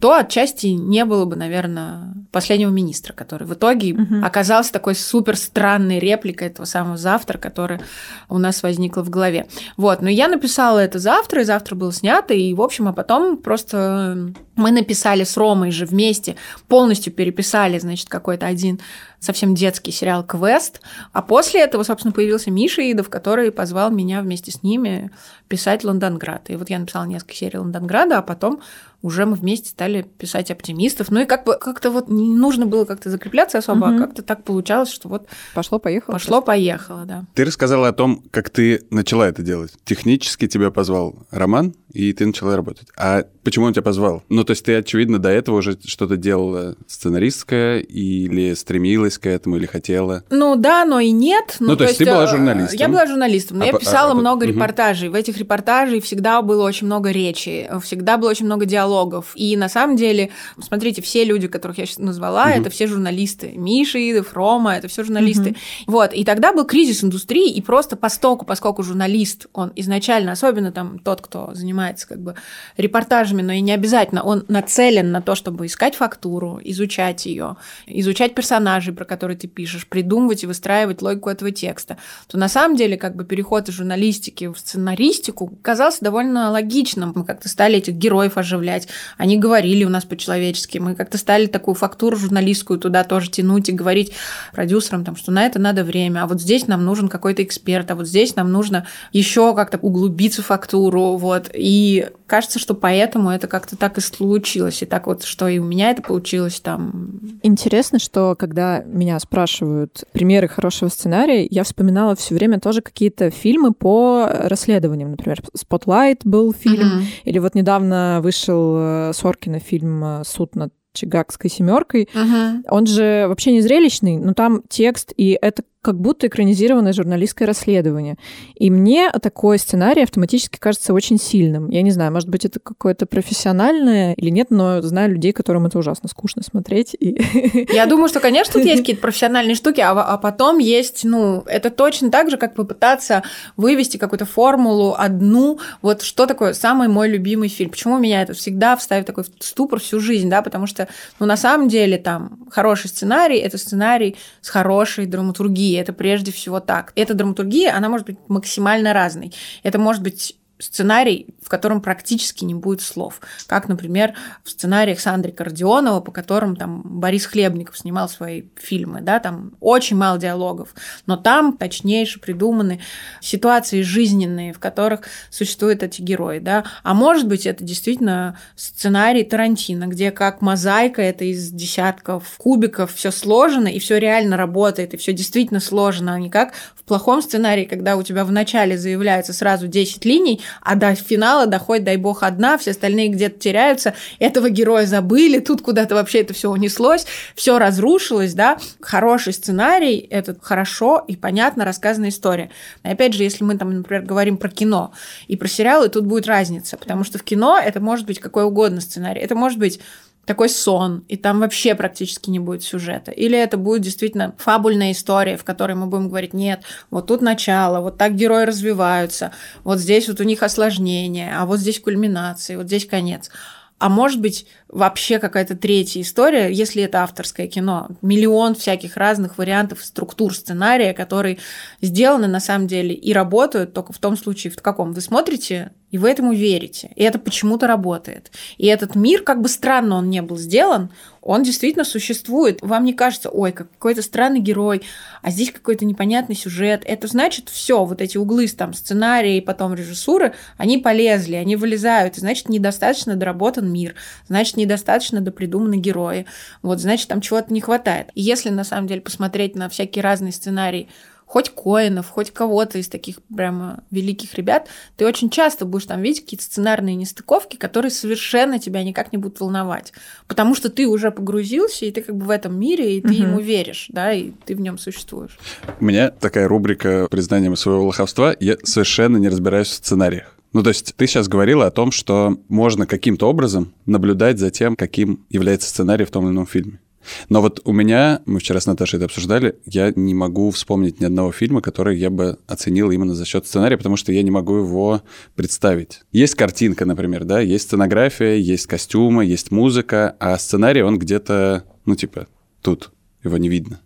то отчасти не было бы, наверное, последнего министра, который в итоге угу. оказался такой супер странной репликой этого самого завтра, который у нас возникло в голове. Вот, но я написала это завтра, и завтра было снято, и, в общем, а потом просто мы написали с Ромой же вместе, полностью переписали, значит, какой-то один совсем детский сериал «Квест», а после этого, собственно, появился Миша Идов, который позвал меня вместе с ними писать «Лондонград». И вот я написала несколько серий «Лондонграда», а потом уже мы вместе стали писать оптимистов. Ну и как бы как-то вот не нужно было как-то закрепляться особо, угу. а как-то так получалось, что вот пошло-поехало. Пошло-поехало, да. Ты рассказала о том, как ты начала это делать. Технически тебя позвал Роман, и ты начала работать. А почему он тебя позвал? Ну, то есть ты, очевидно, до этого уже что-то делала сценаристское или стремилась к этому, или хотела? Ну да, но и нет. Ну, ну то, то есть, есть ты была э, журналистом? Я была журналистом, но а, я писала а, много угу. репортажей. В этих репортажах всегда было очень много речи, всегда было очень много диалогов. И на самом деле, смотрите, все люди, которых я сейчас назвала, угу. это все журналисты. Миша Идов, Рома, это все журналисты. Угу. Вот, и тогда был кризис индустрии, и просто постоку, поскольку журналист, он изначально, особенно там тот, кто занимается как бы репортажами, но и не обязательно, он нацелен на то, чтобы искать фактуру, изучать ее, изучать персонажей, про которые ты пишешь, придумывать и выстраивать логику этого текста, то на самом деле как бы переход из журналистики в сценаристику казался довольно логичным. Мы как-то стали этих героев оживлять, они говорили у нас по-человечески, мы как-то стали такую фактуру журналистскую туда тоже тянуть и говорить продюсерам, там, что на это надо время, а вот здесь нам нужен какой-то эксперт, а вот здесь нам нужно еще как-то углубиться в фактуру, вот. И кажется, что поэтому это как-то так и случилось, и так вот, что и у меня это получилось там. Интересно, что когда меня спрашивают примеры хорошего сценария, я вспоминала все время тоже какие-то фильмы по расследованиям, например, Spotlight был фильм, mm-hmm. или вот недавно вышел э, Соркина фильм э, «Суд над Чигакской семеркой. Uh-huh. Он же вообще не зрелищный, но там текст, и это как будто экранизированное журналистское расследование. И мне такой сценарий автоматически кажется очень сильным. Я не знаю, может быть, это какое-то профессиональное или нет, но знаю людей, которым это ужасно скучно смотреть. И... Я думаю, что, конечно, тут есть какие-то профессиональные штуки, а, а потом есть, ну, это точно так же, как попытаться вывести какую-то формулу одну. Вот что такое самый мой любимый фильм? Почему меня это всегда вставит такой ступор всю жизнь, да, потому что, ну, на самом деле, там, хороший сценарий – это сценарий с хорошей драматургией, это прежде всего так. Эта драматургия, она может быть максимально разной. Это может быть сценарий, в котором практически не будет слов. Как, например, в сценариях Сандрика Родионова, по которым там Борис Хлебников снимал свои фильмы, да, там очень мало диалогов, но там точнейше придуманы ситуации жизненные, в которых существуют эти герои, да. А может быть, это действительно сценарий Тарантино, где как мозаика, это из десятков кубиков, все сложено, и все реально работает, и все действительно сложно, а не как в плохом сценарии, когда у тебя в начале заявляется сразу 10 линий, а до финала доходит, дай бог, одна, все остальные где-то теряются, этого героя забыли, тут куда-то вообще это все унеслось, все разрушилось, да. Хороший сценарий – это хорошо и понятно рассказанная история. И опять же, если мы там, например, говорим про кино и про сериалы, тут будет разница, потому что в кино это может быть какой угодно сценарий. Это может быть такой сон, и там вообще практически не будет сюжета. Или это будет действительно фабульная история, в которой мы будем говорить, нет, вот тут начало, вот так герои развиваются, вот здесь вот у них осложнение, а вот здесь кульминация, вот здесь конец. А может быть, вообще какая-то третья история, если это авторское кино. Миллион всяких разных вариантов структур сценария, которые сделаны на самом деле и работают только в том случае, в каком вы смотрите и вы этому верите. И это почему-то работает. И этот мир, как бы странно он не был сделан, он действительно существует. Вам не кажется, ой, какой-то странный герой, а здесь какой-то непонятный сюжет. Это значит, все, вот эти углы там сценария и потом режиссуры, они полезли, они вылезают. Значит, недостаточно доработан мир. Значит, недостаточно допридуманы герои. Вот, значит, там чего-то не хватает. И если на самом деле посмотреть на всякие разные сценарии хоть Коинов, хоть кого-то из таких прямо великих ребят, ты очень часто будешь там видеть какие-то сценарные нестыковки, которые совершенно тебя никак не будут волновать. Потому что ты уже погрузился, и ты как бы в этом мире, и ты ему веришь, да, и ты в нем существуешь. У меня такая рубрика признанием своего лоховства. Я совершенно не разбираюсь в сценариях. Ну, то есть ты сейчас говорила о том, что можно каким-то образом наблюдать за тем, каким является сценарий в том или ином фильме. Но вот у меня, мы вчера с Наташей это обсуждали, я не могу вспомнить ни одного фильма, который я бы оценил именно за счет сценария, потому что я не могу его представить. Есть картинка, например, да, есть сценография, есть костюмы, есть музыка, а сценарий, он где-то, ну, типа, тут, его не видно.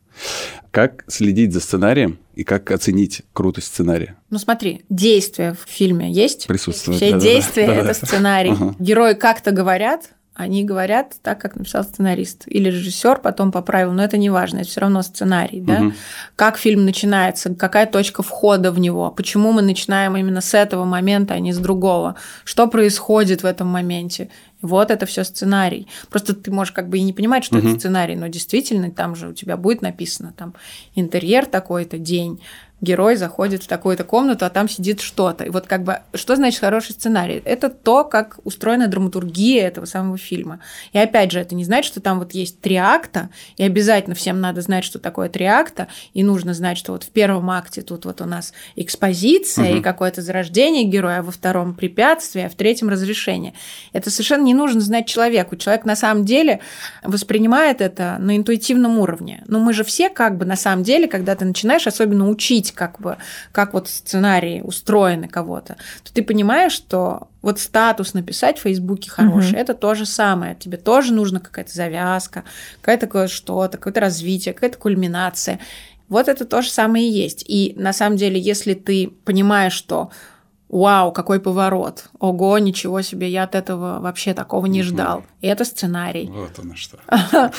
Как следить за сценарием и как оценить крутость сценария? Ну смотри, действия в фильме есть. Присутствует. Все да-да-да. действия Да-да-да. это сценарий. Ага. Герои как-то говорят, они говорят так, как написал сценарист. Или режиссер потом поправил, но это не важно, это все равно сценарий. Да? Мгм. Как фильм начинается, какая точка входа в него, почему мы начинаем именно с этого момента, а не с другого, что происходит в этом моменте. Вот это все сценарий. Просто ты можешь как бы и не понимать, что это Мгм. сценарий, но действительно там же у тебя будет написано там интерьер такой-то день, герой заходит в такую-то комнату, а там сидит что-то. И вот как бы, что значит хороший сценарий? Это то, как устроена драматургия этого самого фильма. И опять же, это не значит, что там вот есть три акта, и обязательно всем надо знать, что такое три акта, и нужно знать, что вот в первом акте тут вот у нас экспозиция и Мгм. какое-то зарождение героя, а во втором препятствие, а в третьем разрешение. Это совершенно не нужно знать человеку. Человек на самом деле воспринимает это на интуитивном уровне. Но мы же все как бы на самом деле, когда ты начинаешь особенно учить, как бы, как вот сценарии устроены кого-то, то ты понимаешь, что вот статус написать в Фейсбуке хороший, Мгм. это то же самое. Тебе тоже нужна какая-то завязка, какое-то что-то, какое-то развитие, какая-то кульминация. Вот это то же самое и есть. И на самом деле, если ты понимаешь, что Вау, какой поворот. Ого, ничего себе, я от этого вообще такого не ждал. И это сценарий. Вот оно что.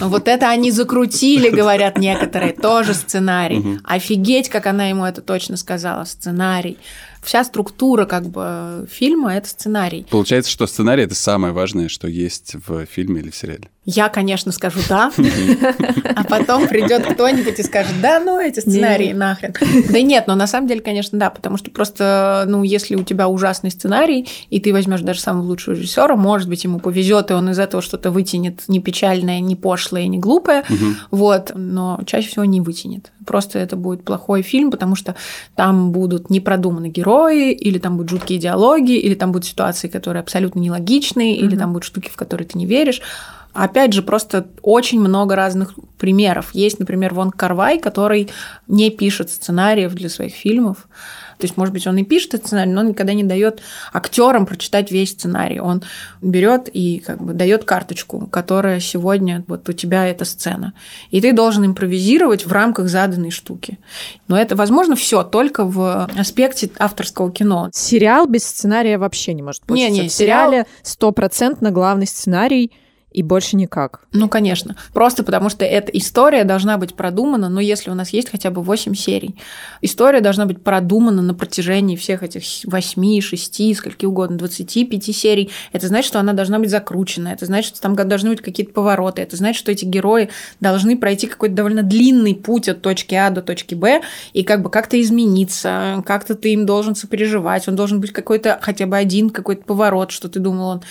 Вот это они закрутили, говорят некоторые, тоже сценарий. Офигеть, как она ему это точно сказала, сценарий. Вся структура как бы фильма – это сценарий. Получается, что сценарий — это самое важное, что есть в фильме или в сериале. Я, конечно, скажу «да», а потом придет кто-нибудь и скажет «да, ну эти сценарии нахрен». Да нет, но на самом деле, конечно, да, потому что просто, ну, если у тебя ужасный сценарий, и ты возьмешь даже самого лучшего режиссера, может быть, ему повезет, и он из этого что-то вытянет не печальное, не пошлое, не глупое, вот, но чаще всего не вытянет. Просто это будет плохой фильм, потому что там будут непродуманные герои, или там будут жуткие диалоги, или там будут ситуации, которые абсолютно нелогичные, или там будут штуки, в которые ты не веришь. Опять же, просто очень много разных примеров. Есть, например, Вон Карвай, который не пишет сценариев для своих фильмов. То есть, может быть, он и пишет этот сценарий, но он никогда не дает актерам прочитать весь сценарий. Он берет и как бы дает карточку, которая сегодня вот у тебя эта сцена. И ты должен импровизировать в рамках заданной штуки. Но это возможно все только в аспекте авторского кино. Сериал без сценария вообще не может получиться. Не-не, в сериале стопроцентно главный сценарий и больше никак. Ну, конечно. Просто потому что эта история должна быть продумана, но если у нас есть хотя бы 8 серий, история должна быть продумана на протяжении всех этих 8, 6, скольки угодно, 25 серий. Это значит, что она должна быть закручена, это значит, что там должны быть какие-то повороты, это значит, что эти герои должны пройти какой-то довольно длинный путь от точки А до точки Б и как бы как-то измениться, как-то ты им должен сопереживать, он должен быть какой-то хотя бы один какой-то поворот, что ты думал, он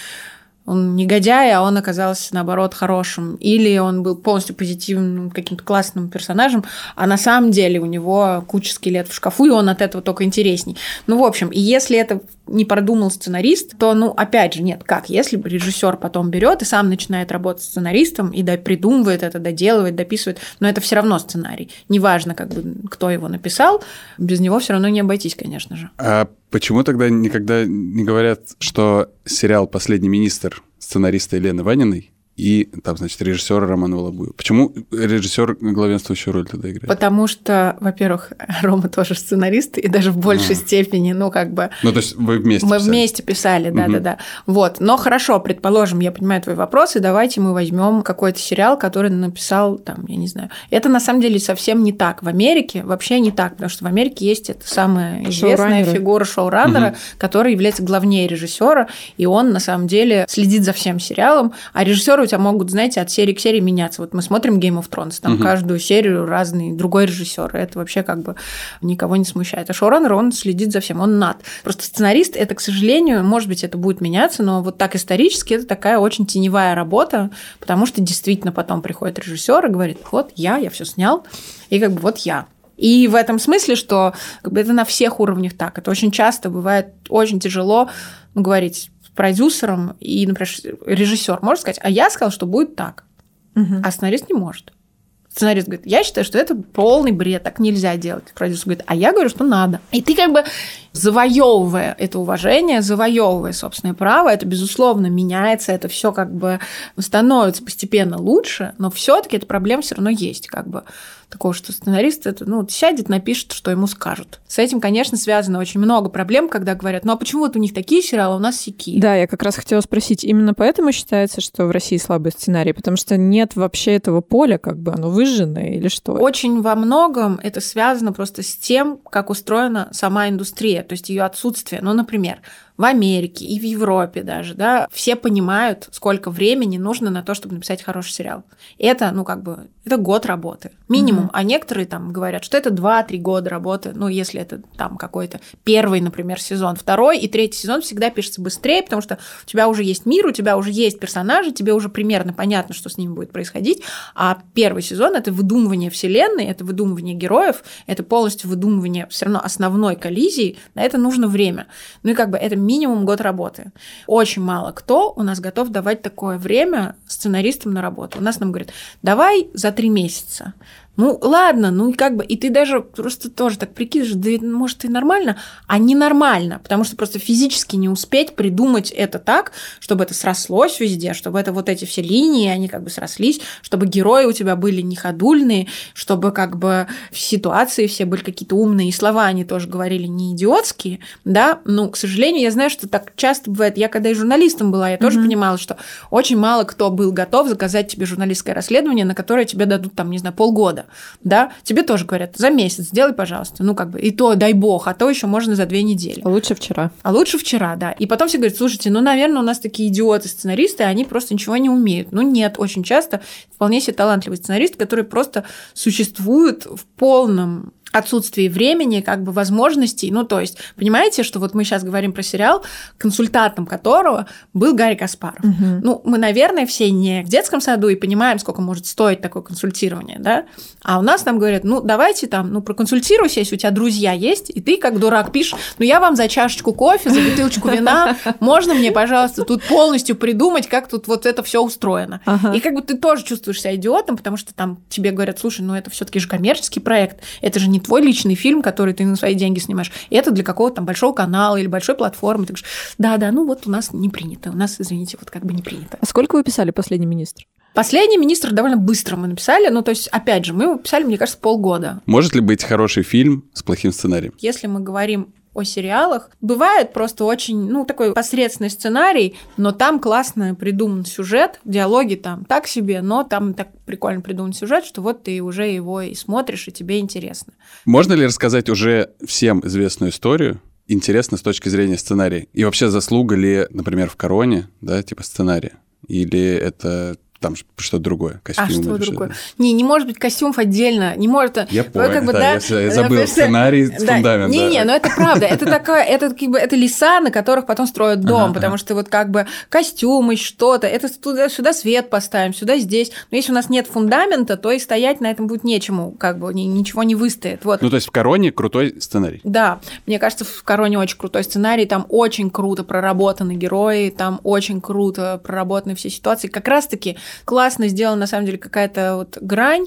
он негодяй, а он оказался, наоборот, хорошим. Или он был полностью позитивным, каким-то классным персонажем, а на самом деле у него куча скелет в шкафу, и он от этого только интересней. Ну, в общем, и если это не продумал сценарист, то, ну, опять же, нет, как? Если режиссер потом берет и сам начинает работать сценаристом и да, придумывает это, доделывает, дописывает, но это все равно сценарий. Неважно, как бы, кто его написал, без него все равно не обойтись, конечно же. А почему тогда никогда не говорят, что сериал «Последний министр» сценариста Елены Ваниной и там, значит, режиссера Романа Волобуева. Почему режиссер главенствующую роль тогда играет? Потому что, во-первых, Рома тоже сценарист, и даже в большей А. степени, ну, как бы... Ну, то есть вы вместе Мы писали? вместе писали, да-да-да. Вот. Но хорошо, предположим, я понимаю твой вопрос, и давайте мы возьмем какой-то сериал, который написал, там, я не знаю. Это на самом деле совсем не так. В Америке вообще не так, потому что в Америке есть эта самая известная Шоураннеры. фигура шоураннера, Мгм. который является главнее режиссера, и он на самом деле следит за всем сериалом, а режиссеру у тебя могут, знаете, от серии к серии меняться. Вот мы смотрим Game of Thrones, там Мгм. каждую серию разный другой режиссер. Это вообще как бы никого не смущает. А шоураннер, он следит за всем, он над. Просто сценарист, это, к сожалению, может быть, это будет меняться, но вот так исторически это такая очень теневая работа, потому что действительно потом приходит режиссер и говорит, вот я, я все снял, и как бы вот я. И в этом смысле, что как бы, это на всех уровнях так. Это очень часто бывает очень тяжело говорить продюсером и, например, режиссер может сказать, а я сказал, что будет так, Мгм. а сценарист не может. Сценарист говорит, я считаю, что это полный бред, так нельзя делать. Продюсер говорит, а я говорю, что надо. И ты как бы завоевывая это уважение, завоевывая собственное право, это, безусловно, меняется, это все как бы становится постепенно лучше, но все-таки эта проблема все равно есть, как бы такого, что сценарист это, ну, сядет, напишет, что ему скажут. С этим, конечно, связано очень много проблем, когда говорят, ну а почему вот у них такие сериалы, а у нас сякие? Да, я как раз хотела спросить, именно поэтому считается, что в России слабый сценарий, потому что нет вообще этого поля, как бы оно выжженное или что? Очень во многом это связано просто с тем, как устроена сама индустрия, то есть ее отсутствие. Ну, например, в Америке и в Европе даже, да, все понимают, сколько времени нужно на то, чтобы написать хороший сериал. Это, ну, как бы, это год работы, минимум. Мгм. А некоторые там говорят, что это 2-3 года работы, ну, если это там какой-то первый, например, сезон, второй и третий сезон всегда пишется быстрее, потому что у тебя уже есть мир, у тебя уже есть персонажи, тебе уже примерно понятно, что с ними будет происходить, а первый сезон — это выдумывание вселенной, это выдумывание героев, это полностью выдумывание все равно основной коллизии, на это нужно время. Ну и как бы это минимум год работы. Очень мало кто у нас готов давать такое время сценаристам на работу. У нас нам говорят, давай за три месяца. Ну, ладно, ну и как бы, и ты даже просто тоже так прикидываешь, да, это, может, и нормально, а ненормально, потому что просто физически не успеть придумать это так, чтобы это срослось везде, чтобы это вот эти все линии, они как бы срослись, чтобы герои у тебя были не ходульные, чтобы как бы в ситуации все были какие-то умные, и слова они тоже говорили не идиотские, да, ну, к сожалению, я знаю, что так часто бывает, я когда и журналистом была, я тоже Мгм. понимала, что очень мало кто был готов заказать тебе журналистское расследование, на которое тебе дадут там, не знаю, полгода, да, тебе тоже говорят, за месяц сделай, пожалуйста, ну, как бы, и то, дай бог, а то еще можно за две недели. Лучше вчера. А лучше вчера, да. И потом все говорят, слушайте, ну, наверное, у нас такие идиоты-сценаристы, они просто ничего не умеют. Ну, нет, очень часто вполне себе талантливый сценарист, который просто существует в полном отсутствии времени, как бы возможностей. Ну, то есть, понимаете, что вот мы сейчас говорим про сериал, консультантом которого был Гарри Каспаров. Мгм. Ну, мы, наверное, все не в детском саду и понимаем, сколько может стоить такое консультирование, да? А у нас нам говорят, ну, давайте там, ну, проконсультируйся, если у тебя друзья есть, и ты, как дурак, пишешь, ну, я вам за чашечку кофе, за бутылочку вина, можно мне, пожалуйста, тут полностью придумать, как тут вот это все устроено. И как бы ты тоже чувствуешь себя идиотом, потому что там тебе говорят, слушай, ну это все-таки же коммерческий проект, это же не твой личный фильм, который ты на свои деньги снимаешь, это для какого-то там большого канала или большой платформы. Ты говоришь, да-да, ну вот у нас не принято, у нас, извините, вот как бы не принято. А сколько вы писали «Последний министр»? Последний министр довольно быстро мы написали, ну то есть, опять же, мы его писали, мне кажется, полгода. Может ли быть хороший фильм с плохим сценарием? Если мы говорим о сериалах, бывает просто очень, ну, такой посредственный сценарий, но там классно придуман сюжет, диалоги там так себе, но там так прикольно придуман сюжет, что вот ты уже его и смотришь, и тебе интересно. Можно ли рассказать уже всем известную историю, интересно с точки зрения сценария? И вообще заслуга ли, например, в «Короне», да, типа сценария? Или это там что-то другое, костюм А что другое? Не, не может быть костюмов отдельно, не может... Я Ну, понял, как бы, да, да, я, да, забыл потому что- сценарий, Да, фундамент. да. Не-не, но это правда. Это такая, это как бы это леса, на которых потом строят дом, Ага, потому ага. что вот как бы костюмы, что-то, это туда, сюда свет поставим, сюда здесь. Но если у нас нет фундамента, то и стоять на этом будет нечему, как бы ни- ничего не выстоит. Вот. Ну, то есть в «Короне» крутой сценарий. Да, мне кажется, в «Короне» очень крутой сценарий, там очень круто проработаны герои, там очень круто проработаны все ситуации. Как раз-таки классно сделана, на самом деле, какая-то вот грань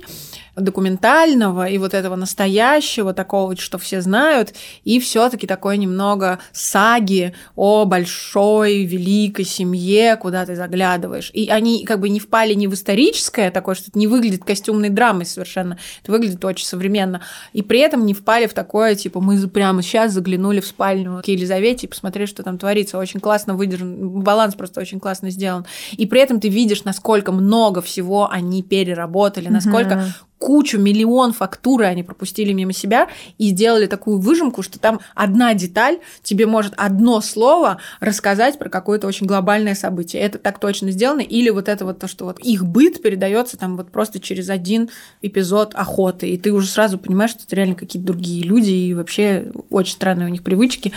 документального и вот этого настоящего, такого, что все знают, и все таки такой немного саги о большой, великой семье, куда ты заглядываешь. И они как бы не впали ни в историческое такое, что это не выглядит костюмной драмой совершенно, это выглядит очень современно, и при этом не впали в такое, типа, мы прямо сейчас заглянули в спальню к Елизавете и посмотрели, что там творится. Очень классно выдержан, баланс просто очень классно сделан. И при этом ты видишь, насколько много всего они переработали, насколько кучу, миллион фактуры они пропустили мимо себя и сделали такую выжимку, что там одна деталь тебе может одно слово рассказать про какое-то очень глобальное событие. Это так точно сделано. Или вот это вот то, что вот их быт передается там вот просто через один эпизод охоты, и ты уже сразу понимаешь, что это реально какие-то другие люди, и вообще очень странные у них привычки.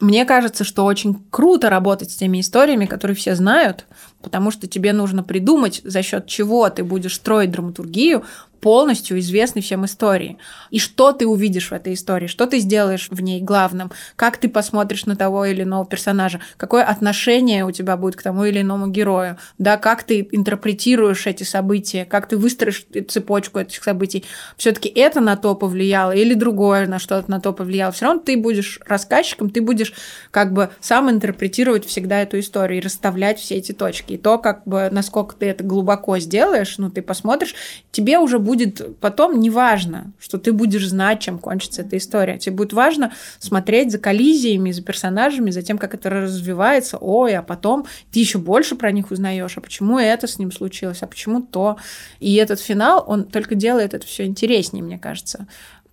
Мне кажется, что очень круто работать с теми историями, которые все знают, потому что тебе нужно придумать, за счет чего ты будешь строить драматургию, полностью известной всем истории. И что ты увидишь в этой истории, что ты сделаешь в ней главным, как ты посмотришь на того или иного персонажа, какое отношение у тебя будет к тому или иному герою, да, как ты интерпретируешь эти события, как ты выстроишь цепочку этих событий. все таки это на то повлияло или другое на что-то на то повлияло. Все равно ты будешь рассказчиком, ты будешь как бы сам интерпретировать всегда эту историю и расставлять все эти точки. И то, как бы, насколько ты это глубоко сделаешь, ну, ты посмотришь, тебе уже будет будет потом неважно, что ты будешь знать, чем кончится эта история. Тебе будет важно смотреть за коллизиями, за персонажами, за тем, как это развивается. Ой, а потом ты еще больше про них узнаешь, а почему это с ним случилось, а почему то. И этот финал, он только делает это все интереснее, мне кажется.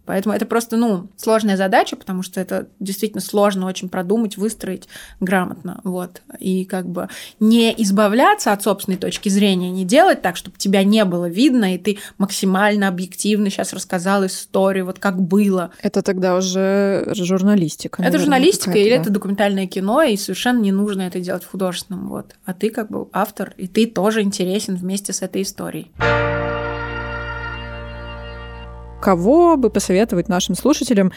Поэтому это просто, ну, сложная задача, потому что это действительно сложно очень продумать, выстроить грамотно, вот. И как бы не избавляться от собственной точки зрения, не делать так, чтобы тебя не было видно, и ты максимально объективно сейчас рассказал историю, вот как было. Это тогда уже журналистика. Это журналистика или да. это документальное кино, и совершенно не нужно это делать в художественном, вот. А ты как бы автор, и ты тоже интересен вместе с этой историей. Кого бы посоветовать нашим слушателям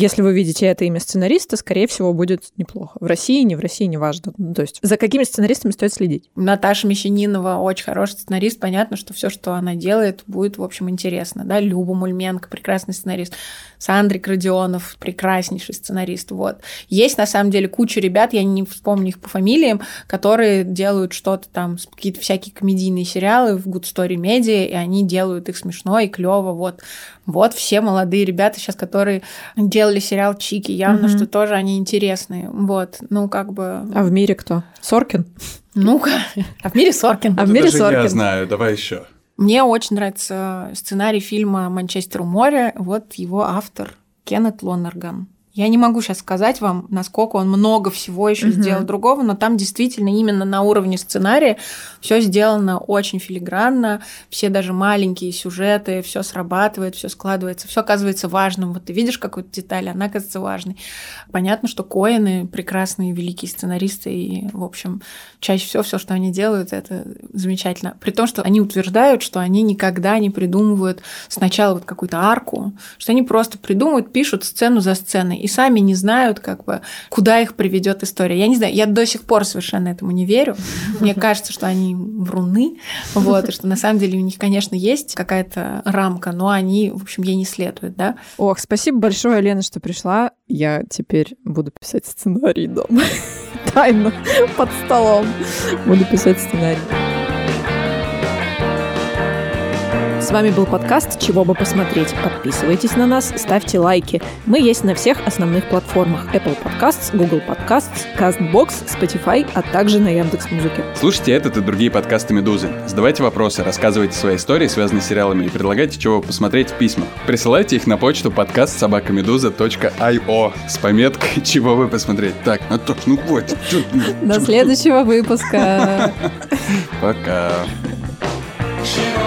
если вы видите это имя сценариста, скорее всего, будет неплохо. В России, не в России, неважно. Ну, то есть за какими сценаристами стоит следить? Наташа Мещанинова очень хороший сценарист. Понятно, что все, что она делает, будет, в общем, интересно. Да? Люба Мульменко, прекрасный сценарист. Сандрик Родионов, прекраснейший сценарист. Вот. Есть, на самом деле, куча ребят, я не вспомню их по фамилиям, которые делают что-то там, какие-то всякие комедийные сериалы в Good Story Media, и они делают их смешно и клево. Вот. вот все молодые ребята сейчас, которые делали сериал Чики, явно, угу. что тоже они интересные. Вот, ну как бы. А в мире кто? Соркин? Ну-ка, а в мире Соркин. А в мире Соркин. Я знаю, давай еще. Мне очень нравится сценарий фильма «Манчестер у моря». Вот его автор Кеннет Лоннерган. Я не могу сейчас сказать вам, насколько он много всего еще угу. сделал другого, но там действительно именно на уровне сценария все сделано очень филигранно, все даже маленькие сюжеты, все срабатывает, все складывается, все оказывается важным. Вот ты видишь какую-то деталь, она оказывается важной. Понятно, что Коины прекрасные, великие сценаристы, и, в общем, чаще всего все, что они делают, это замечательно. При том, что они утверждают, что они никогда не придумывают сначала вот какую-то арку, что они просто придумывают, пишут сцену за сценой и сами не знают, как бы, куда их приведет история. Я не знаю, я до сих пор совершенно этому не верю. Мне кажется, что они вруны, вот, и что на самом деле у них, конечно, есть какая-то рамка, но они, в общем, ей не следуют, да. Ох, спасибо большое, Лена, что пришла. Я теперь буду писать сценарий дома. Тайно, под столом. Буду писать сценарий. С вами был подкаст «Чего бы посмотреть». Подписывайтесь на нас, ставьте лайки. Мы есть на всех основных платформах. Apple Podcasts, Google Podcasts, CastBox, Spotify, а также на Яндекс.Музыке. Слушайте этот и другие подкасты «Медузы». Задавайте вопросы, рассказывайте свои истории, связанные с сериалами, и предлагайте, чего посмотреть в письмах. Присылайте их на почту подкаст собакамедуза.io с пометкой «Чего вы посмотреть». Так, Наташ, ну хватит. До следующего выпуска. Пока. Чего